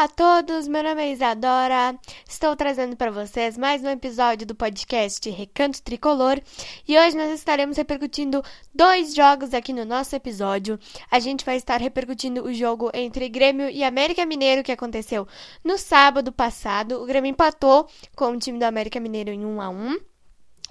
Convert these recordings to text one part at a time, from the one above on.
Olá a todos, meu nome é Isadora. Estou trazendo para vocês mais um episódio do podcast Recanto Tricolor e hoje nós estaremos repercutindo dois jogos aqui no nosso episódio. A gente vai estar repercutindo o jogo entre Grêmio e América Mineiro que aconteceu no sábado passado. O Grêmio empatou com o time do América Mineiro em 1 a 1.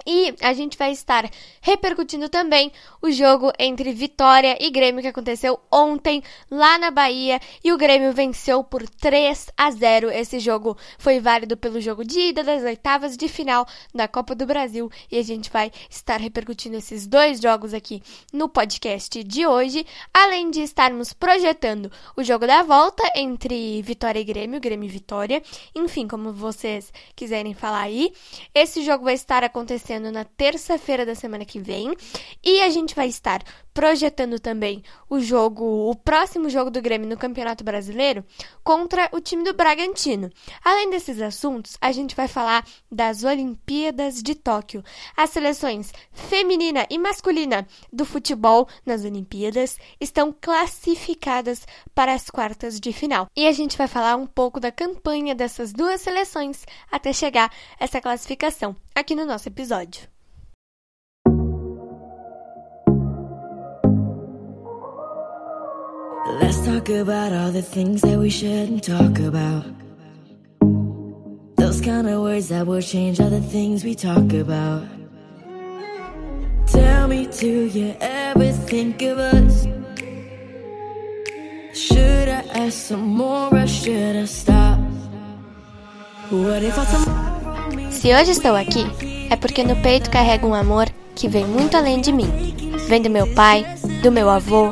E a gente vai estar repercutindo também o jogo entre Vitória e Grêmio que aconteceu ontem lá na Bahia e o Grêmio venceu por 3 a 0. Esse jogo foi válido pelo jogo de ida das oitavas de final da Copa do Brasil e a gente vai estar repercutindo esses dois jogos aqui no podcast de hoje, além de estarmos projetando o jogo da volta entre Vitória e Grêmio, Grêmio e Vitória, enfim, como vocês quiserem falar aí. Esse jogo vai estar acontecendo acontecendo na terça-feira da semana que vem. E a gente vai estar projetando também o jogo, o próximo jogo do Grêmio no Campeonato Brasileiro contra o time do Bragantino. Além desses assuntos, a gente vai falar das Olimpíadas de Tóquio. As seleções feminina e masculina do futebol nas Olimpíadas estão classificadas para as quartas de final. E a gente vai falar um pouco da campanha dessas duas seleções até chegar essa classificação aqui no nosso episódio. Let's talk about all the things that we shouldn't talk about. Those kind of words that will change all the things we talk about. Tell me, do you ever think of us? Should I ask some more or should I stop? What if I Se hoje estou aqui, é porque no peito carrego um amor que vem muito além de mim. Vem do meu pai, do meu avô,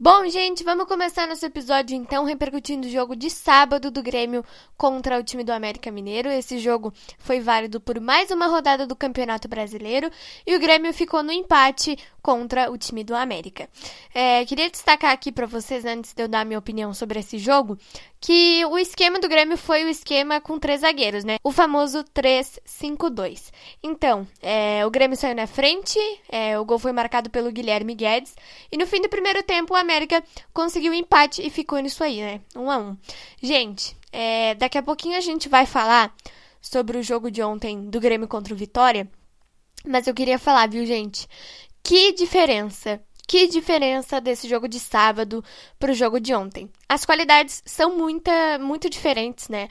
Bom, gente, vamos começar nosso episódio então repercutindo o jogo de sábado do Grêmio contra o time do América Mineiro. Esse jogo foi válido por mais uma rodada do Campeonato Brasileiro e o Grêmio ficou no empate contra o time do América. É, queria destacar aqui para vocês, antes de eu dar minha opinião sobre esse jogo, que o esquema do Grêmio foi o esquema com três zagueiros, né? O famoso 3-5-2. Então, é, o Grêmio saiu na frente, é, o gol foi marcado pelo Guilherme Guedes, e no fim do primeiro tempo o América conseguiu o empate e ficou nisso aí, né? Um a um. Gente, é, daqui a pouquinho a gente vai falar sobre o jogo de ontem do Grêmio contra o Vitória, mas eu queria falar, viu, gente? Que diferença que diferença desse jogo de sábado para o jogo de ontem? As qualidades são muita, muito diferentes, né?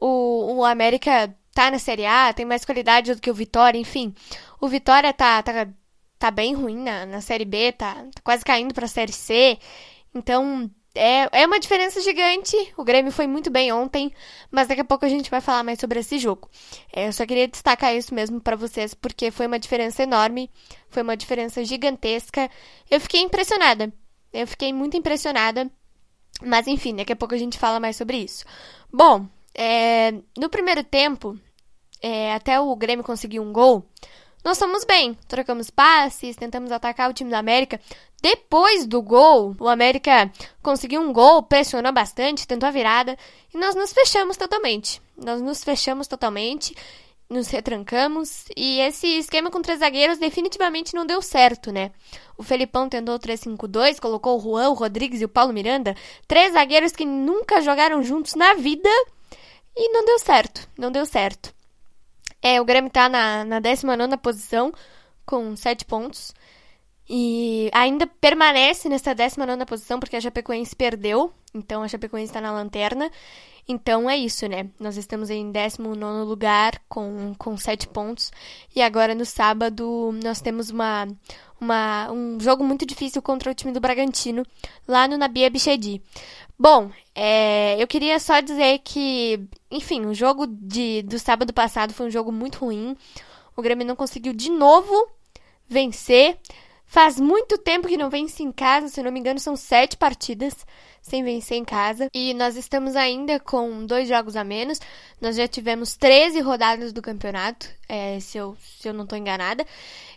O, o América tá na Série A, tem mais qualidade do que o Vitória, enfim. O Vitória tá, tá, tá bem ruim na, na Série B, tá, tá quase caindo para a Série C. Então, é, é uma diferença gigante. O Grêmio foi muito bem ontem, mas daqui a pouco a gente vai falar mais sobre esse jogo. É, eu só queria destacar isso mesmo para vocês, porque foi uma diferença enorme, foi uma diferença gigantesca. Eu fiquei impressionada. Eu fiquei muito impressionada. Mas enfim, daqui a pouco a gente fala mais sobre isso. Bom, é, no primeiro tempo, é, até o Grêmio conseguir um gol, nós fomos bem. Trocamos passes, tentamos atacar o time da América. Depois do gol, o América conseguiu um gol, pressionou bastante, tentou a virada e nós nos fechamos totalmente. Nós nos fechamos totalmente, nos retrancamos e esse esquema com três zagueiros definitivamente não deu certo, né? O Felipão tentou o 3-5-2, colocou o Juan, o Rodrigues e o Paulo Miranda, três zagueiros que nunca jogaram juntos na vida e não deu certo, não deu certo. É, o Grêmio tá na, na 19 posição com 7 pontos. e ainda permanece nessa 19 posição porque a Chapecoense perdeu, então a Chapecoense está na lanterna. Então é isso, né? Nós estamos em 19 lugar com, com 7 pontos. E agora no sábado nós temos uma, uma, um jogo muito difícil contra o time do Bragantino, lá no Nabia Bichedi. Bom, é, eu queria só dizer que, enfim, o jogo de, do sábado passado foi um jogo muito ruim. O Grêmio não conseguiu de novo vencer. Faz muito tempo que não vence em casa, se não me engano, são sete partidas sem vencer em casa. E nós estamos ainda com dois jogos a menos. Nós já tivemos 13 rodadas do campeonato, é, se, eu, se eu não estou enganada.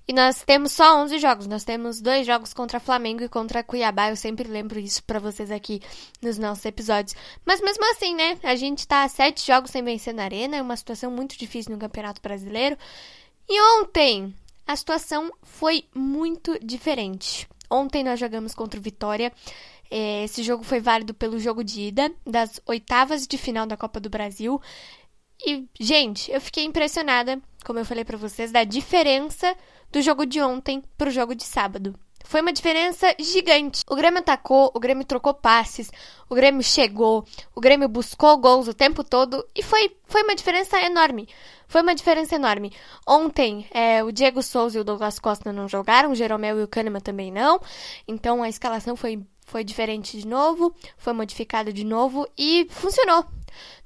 E nós temos só 11 jogos. Nós temos dois jogos contra Flamengo e contra Cuiabá. Eu sempre lembro isso para vocês aqui nos nossos episódios. Mas mesmo assim, né? A gente tá a sete jogos sem vencer na Arena. É uma situação muito difícil no Campeonato Brasileiro. E ontem, a situação foi muito diferente. Ontem nós jogamos contra o Vitória. É, esse jogo foi válido pelo jogo de ida das oitavas de final da Copa do Brasil. E, gente, eu fiquei impressionada, como eu falei para vocês, da diferença do jogo de ontem pro jogo de sábado. Foi uma diferença gigante. O Grêmio atacou, o Grêmio trocou passes, o Grêmio chegou, o Grêmio buscou gols o tempo todo e foi, foi uma diferença enorme. Foi uma diferença enorme. Ontem, é, o Diego Souza e o Douglas Costa não jogaram, o Jeromel e o Kahneman também não. Então a escalação foi, foi diferente de novo, foi modificada de novo e funcionou.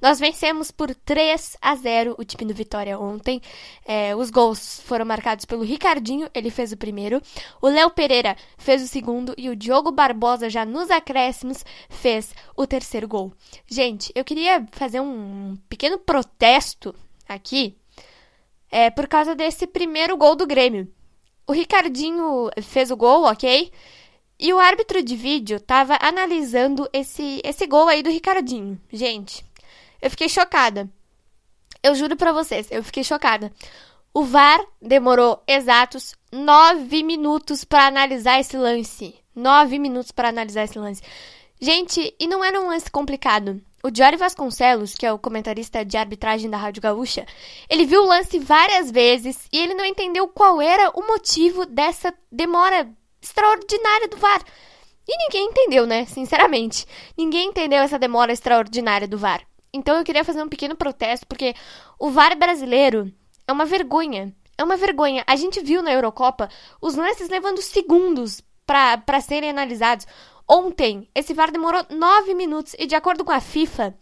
Nós vencemos por 3 a 0 o time do Vitória ontem. É, os gols foram marcados pelo Ricardinho, ele fez o primeiro. O Léo Pereira fez o segundo e o Diogo Barbosa, já nos acréscimos, fez o terceiro gol. Gente, eu queria fazer um pequeno protesto aqui é, por causa desse primeiro gol do Grêmio. O Ricardinho fez o gol, ok? E o árbitro de vídeo tava analisando esse, esse gol aí do Ricardinho. Gente, eu fiquei chocada. Eu juro pra vocês, eu fiquei chocada. O VAR demorou exatos nove minutos para analisar esse lance. Nove minutos para analisar esse lance. Gente, e não era um lance complicado. O Jory Vasconcelos, que é o comentarista de arbitragem da Rádio Gaúcha, ele viu o lance várias vezes e ele não entendeu qual era o motivo dessa demora extraordinária do VAR. E ninguém entendeu, né? Sinceramente. Ninguém entendeu essa demora extraordinária do VAR. Então eu queria fazer um pequeno protesto, porque o VAR brasileiro é uma vergonha. É uma vergonha. A gente viu na Eurocopa os lances levando segundos para serem analisados. Ontem, esse VAR demorou 9 minutos e, de acordo com a FIFA,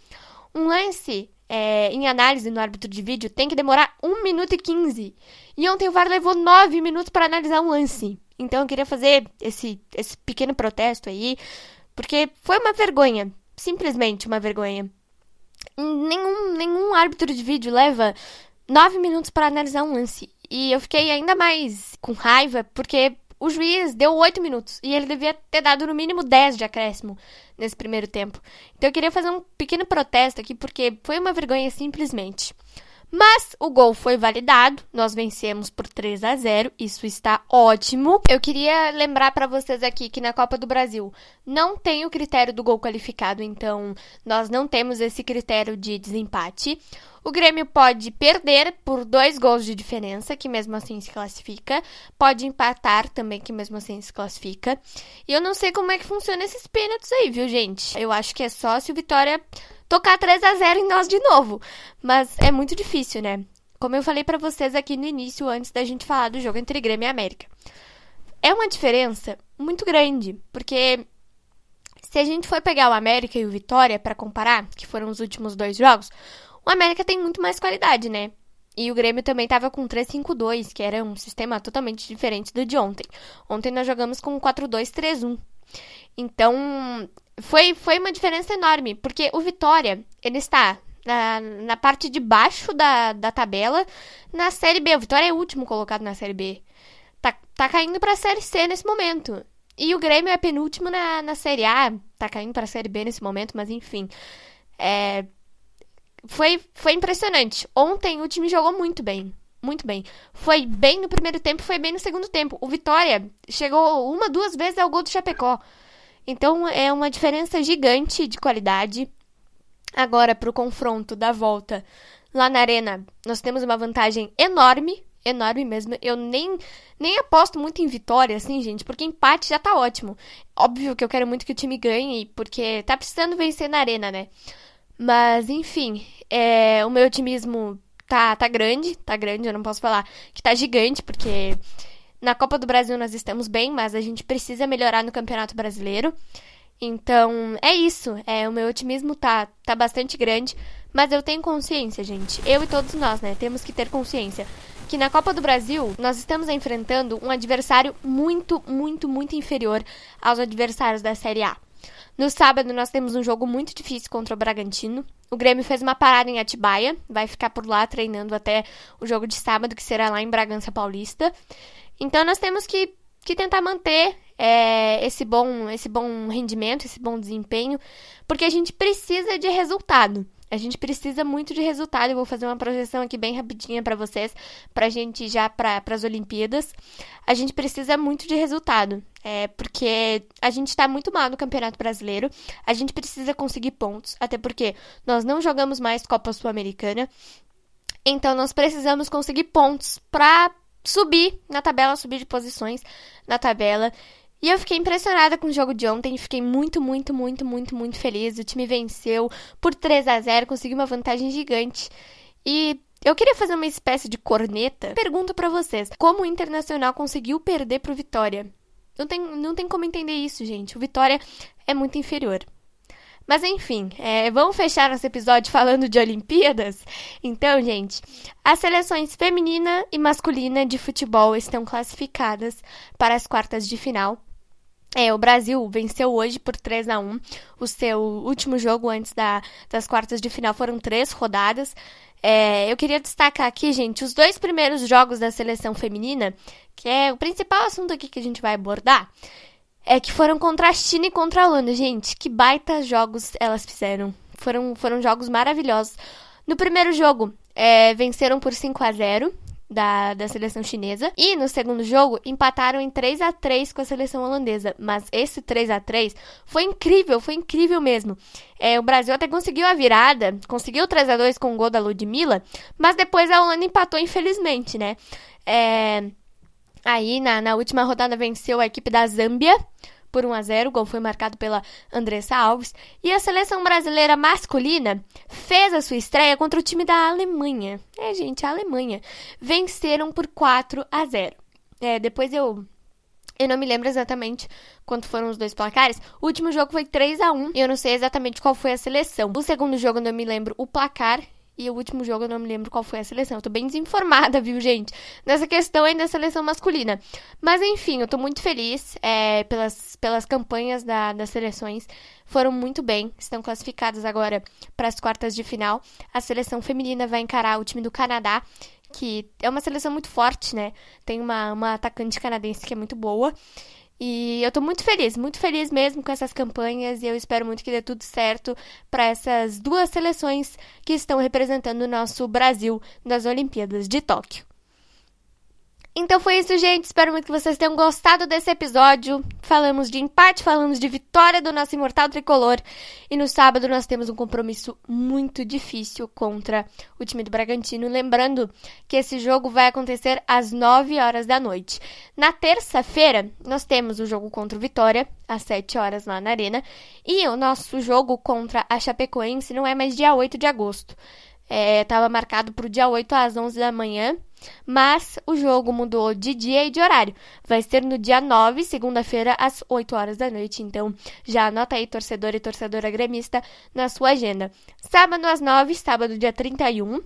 um lance é, em análise no árbitro de vídeo tem que demorar 1 minuto e 15. E ontem o VAR levou 9 minutos para analisar um lance. Então eu queria fazer esse, esse pequeno protesto aí, porque foi uma vergonha. Simplesmente uma vergonha. Nenhum, nenhum árbitro de vídeo leva 9 minutos para analisar um lance. E eu fiquei ainda mais com raiva, porque o juiz deu 8 minutos e ele devia ter dado no mínimo 10 de acréscimo nesse primeiro tempo. Então eu queria fazer um pequeno protesto aqui porque foi uma vergonha simplesmente. Mas o gol foi validado, nós vencemos por 3 a 0, isso está ótimo. Eu queria lembrar para vocês aqui que na Copa do Brasil não tem o critério do gol qualificado, então nós não temos esse critério de desempate. O Grêmio pode perder por dois gols de diferença, que mesmo assim se classifica. Pode empatar também, que mesmo assim se classifica. E eu não sei como é que funciona esses pênaltis aí, viu, gente? Eu acho que é só se o Vitória tocar 3 a 0 em nós de novo. Mas é muito difícil, né? Como eu falei para vocês aqui no início, antes da gente falar do jogo entre Grêmio e América. É uma diferença muito grande, porque se a gente for pegar o América e o Vitória para comparar, que foram os últimos dois jogos, o América tem muito mais qualidade, né? E o Grêmio também tava com 3-5-2, que era um sistema totalmente diferente do de ontem. Ontem nós jogamos com 4-2-3-1. Então, foi, foi uma diferença enorme, porque o Vitória, ele está na, na parte de baixo da, da tabela na Série B. O Vitória é o último colocado na Série B. Tá, tá caindo pra Série C nesse momento. E o Grêmio é penúltimo na, na Série A. Tá caindo pra Série B nesse momento, mas enfim. É, foi, foi impressionante. Ontem o time jogou muito bem. Muito bem. Foi bem no primeiro tempo, foi bem no segundo tempo. O Vitória chegou uma, duas vezes ao gol do Chapecó. Então é uma diferença gigante de qualidade. Agora, para o confronto da volta lá na Arena, nós temos uma vantagem enorme. enorme mesmo. Eu nem, nem aposto muito em vitória, assim, gente, porque empate já tá ótimo. Óbvio que eu quero muito que o time ganhe, porque tá precisando vencer na arena, né? Mas, enfim, é, o meu otimismo tá, tá grande, tá grande, eu não posso falar que tá gigante, porque na Copa do Brasil nós estamos bem, mas a gente precisa melhorar no Campeonato Brasileiro. Então, é isso. É, o meu otimismo tá, tá bastante grande, mas eu tenho consciência, gente. Eu e todos nós, né? Temos que ter consciência que na Copa do Brasil nós estamos enfrentando um adversário muito, muito, muito inferior aos adversários da Série A. No sábado nós temos um jogo muito difícil contra o Bragantino. O Grêmio fez uma parada em Atibaia, vai ficar por lá treinando até o jogo de sábado, que será lá em Bragança Paulista. Então nós temos que, que tentar manter é, esse, bom, esse bom rendimento, esse bom desempenho, porque a gente precisa de resultado. A gente precisa muito de resultado. Eu vou fazer uma projeção aqui bem rapidinha para vocês, para a gente já para as Olimpíadas. A gente precisa muito de resultado, é, porque a gente está muito mal no Campeonato Brasileiro. A gente precisa conseguir pontos, até porque nós não jogamos mais Copa Sul-Americana. Então nós precisamos conseguir pontos para subir na tabela, subir de posições na tabela. E eu fiquei impressionada com o jogo de ontem, fiquei muito, muito, muito, muito, muito feliz. O time venceu por 3 a 0, conseguiu uma vantagem gigante. E eu queria fazer uma espécie de corneta. Pergunto para vocês, como o Internacional conseguiu perder pro Vitória? Não tem, não tem como entender isso, gente. O Vitória é muito inferior. Mas enfim, é, vamos fechar nosso episódio falando de Olimpíadas? Então, gente, as seleções feminina e masculina de futebol estão classificadas para as quartas de final. É, o Brasil venceu hoje por 3 a 1 O seu último jogo antes da, das quartas de final foram três rodadas. É, eu queria destacar aqui, gente, os dois primeiros jogos da seleção feminina, que é o principal assunto aqui que a gente vai abordar é que foram contra a China e contra a Holanda. Gente, que baita jogos elas fizeram. Foram, foram jogos maravilhosos. No primeiro jogo, é, venceram por 5 a 0 da, da seleção chinesa. E no segundo jogo, empataram em 3 a 3 com a seleção holandesa. Mas esse 3 a 3 foi incrível, foi incrível mesmo. É, o Brasil até conseguiu a virada, conseguiu o 3 a 2 com o gol da Ludmilla, mas depois a Holanda empatou, infelizmente, né? É, Aí, na, na última rodada, venceu a equipe da Zâmbia por 1 a 0. O gol foi marcado pela Andressa Alves. E a seleção brasileira masculina fez a sua estreia contra o time da Alemanha. É, gente, a Alemanha. Venceram por 4 a 0. É, depois eu eu não me lembro exatamente quanto foram os dois placares. O último jogo foi 3 a 1 e eu não sei exatamente qual foi a seleção. O segundo jogo eu não me lembro o placar e o último jogo eu não me lembro qual foi a seleção. Eu tô bem desinformada, viu, gente? Nessa questão aí da seleção masculina. Mas enfim, eu tô muito feliz é, pelas, pelas campanhas da, das seleções. Foram muito bem, estão classificadas agora para as quartas de final. A seleção feminina vai encarar o time do Canadá, que é uma seleção muito forte, né? Tem uma, uma atacante canadense que é muito boa. E eu tô muito feliz, muito feliz mesmo com essas campanhas e eu espero muito que dê tudo certo para essas duas seleções que estão representando o nosso Brasil nas Olimpíadas de Tóquio. Então foi isso, gente. Espero muito que vocês tenham gostado desse episódio. Falamos de empate, falamos de vitória do nosso imortal tricolor. E no sábado nós temos um compromisso muito difícil contra o time do Bragantino. Lembrando que esse jogo vai acontecer às 9 horas da noite. Na terça-feira, nós temos o jogo contra o Vitória, às 7 horas lá na Arena. E o nosso jogo contra a Chapecoense não é mais dia 8 de agosto. Estava é, marcado para o dia 8 às 11 da manhã mas o jogo mudou de dia e de horário. Vai ser no dia 9, segunda-feira, às 8 horas da noite. Então, já anota aí, torcedor e torcedora gremista, na sua agenda. Sábado às 9, sábado, dia 31.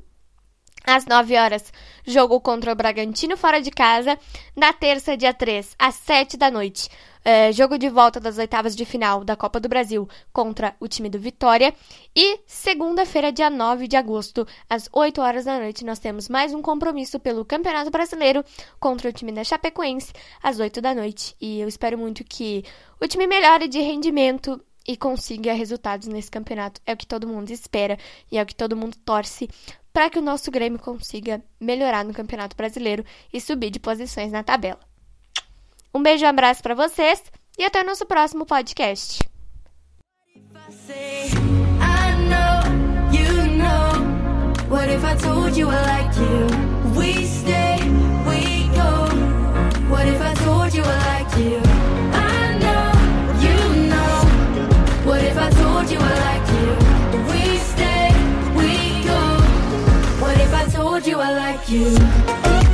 Às 9 horas, jogo contra o Bragantino fora de casa. Na terça, dia 3, às 7 da noite, é, jogo de volta das oitavas de final da Copa do Brasil contra o time do Vitória. E segunda-feira, dia 9 de agosto, às 8 horas da noite, nós temos mais um compromisso pelo Campeonato Brasileiro contra o time da Chapecoense, às 8 da noite. E eu espero muito que o time melhore de rendimento e consiga resultados nesse campeonato. É o que todo mundo espera e é o que todo mundo torce para que o nosso Grêmio consiga melhorar no Campeonato Brasileiro e subir de posições na tabela. Um beijo e um abraço para vocês e até o nosso próximo podcast. What if I told you I like you? We stay, we go. What if I told you I like you? I know, you know. What if I told you I like you? We stay, we go. What if I told you I like you?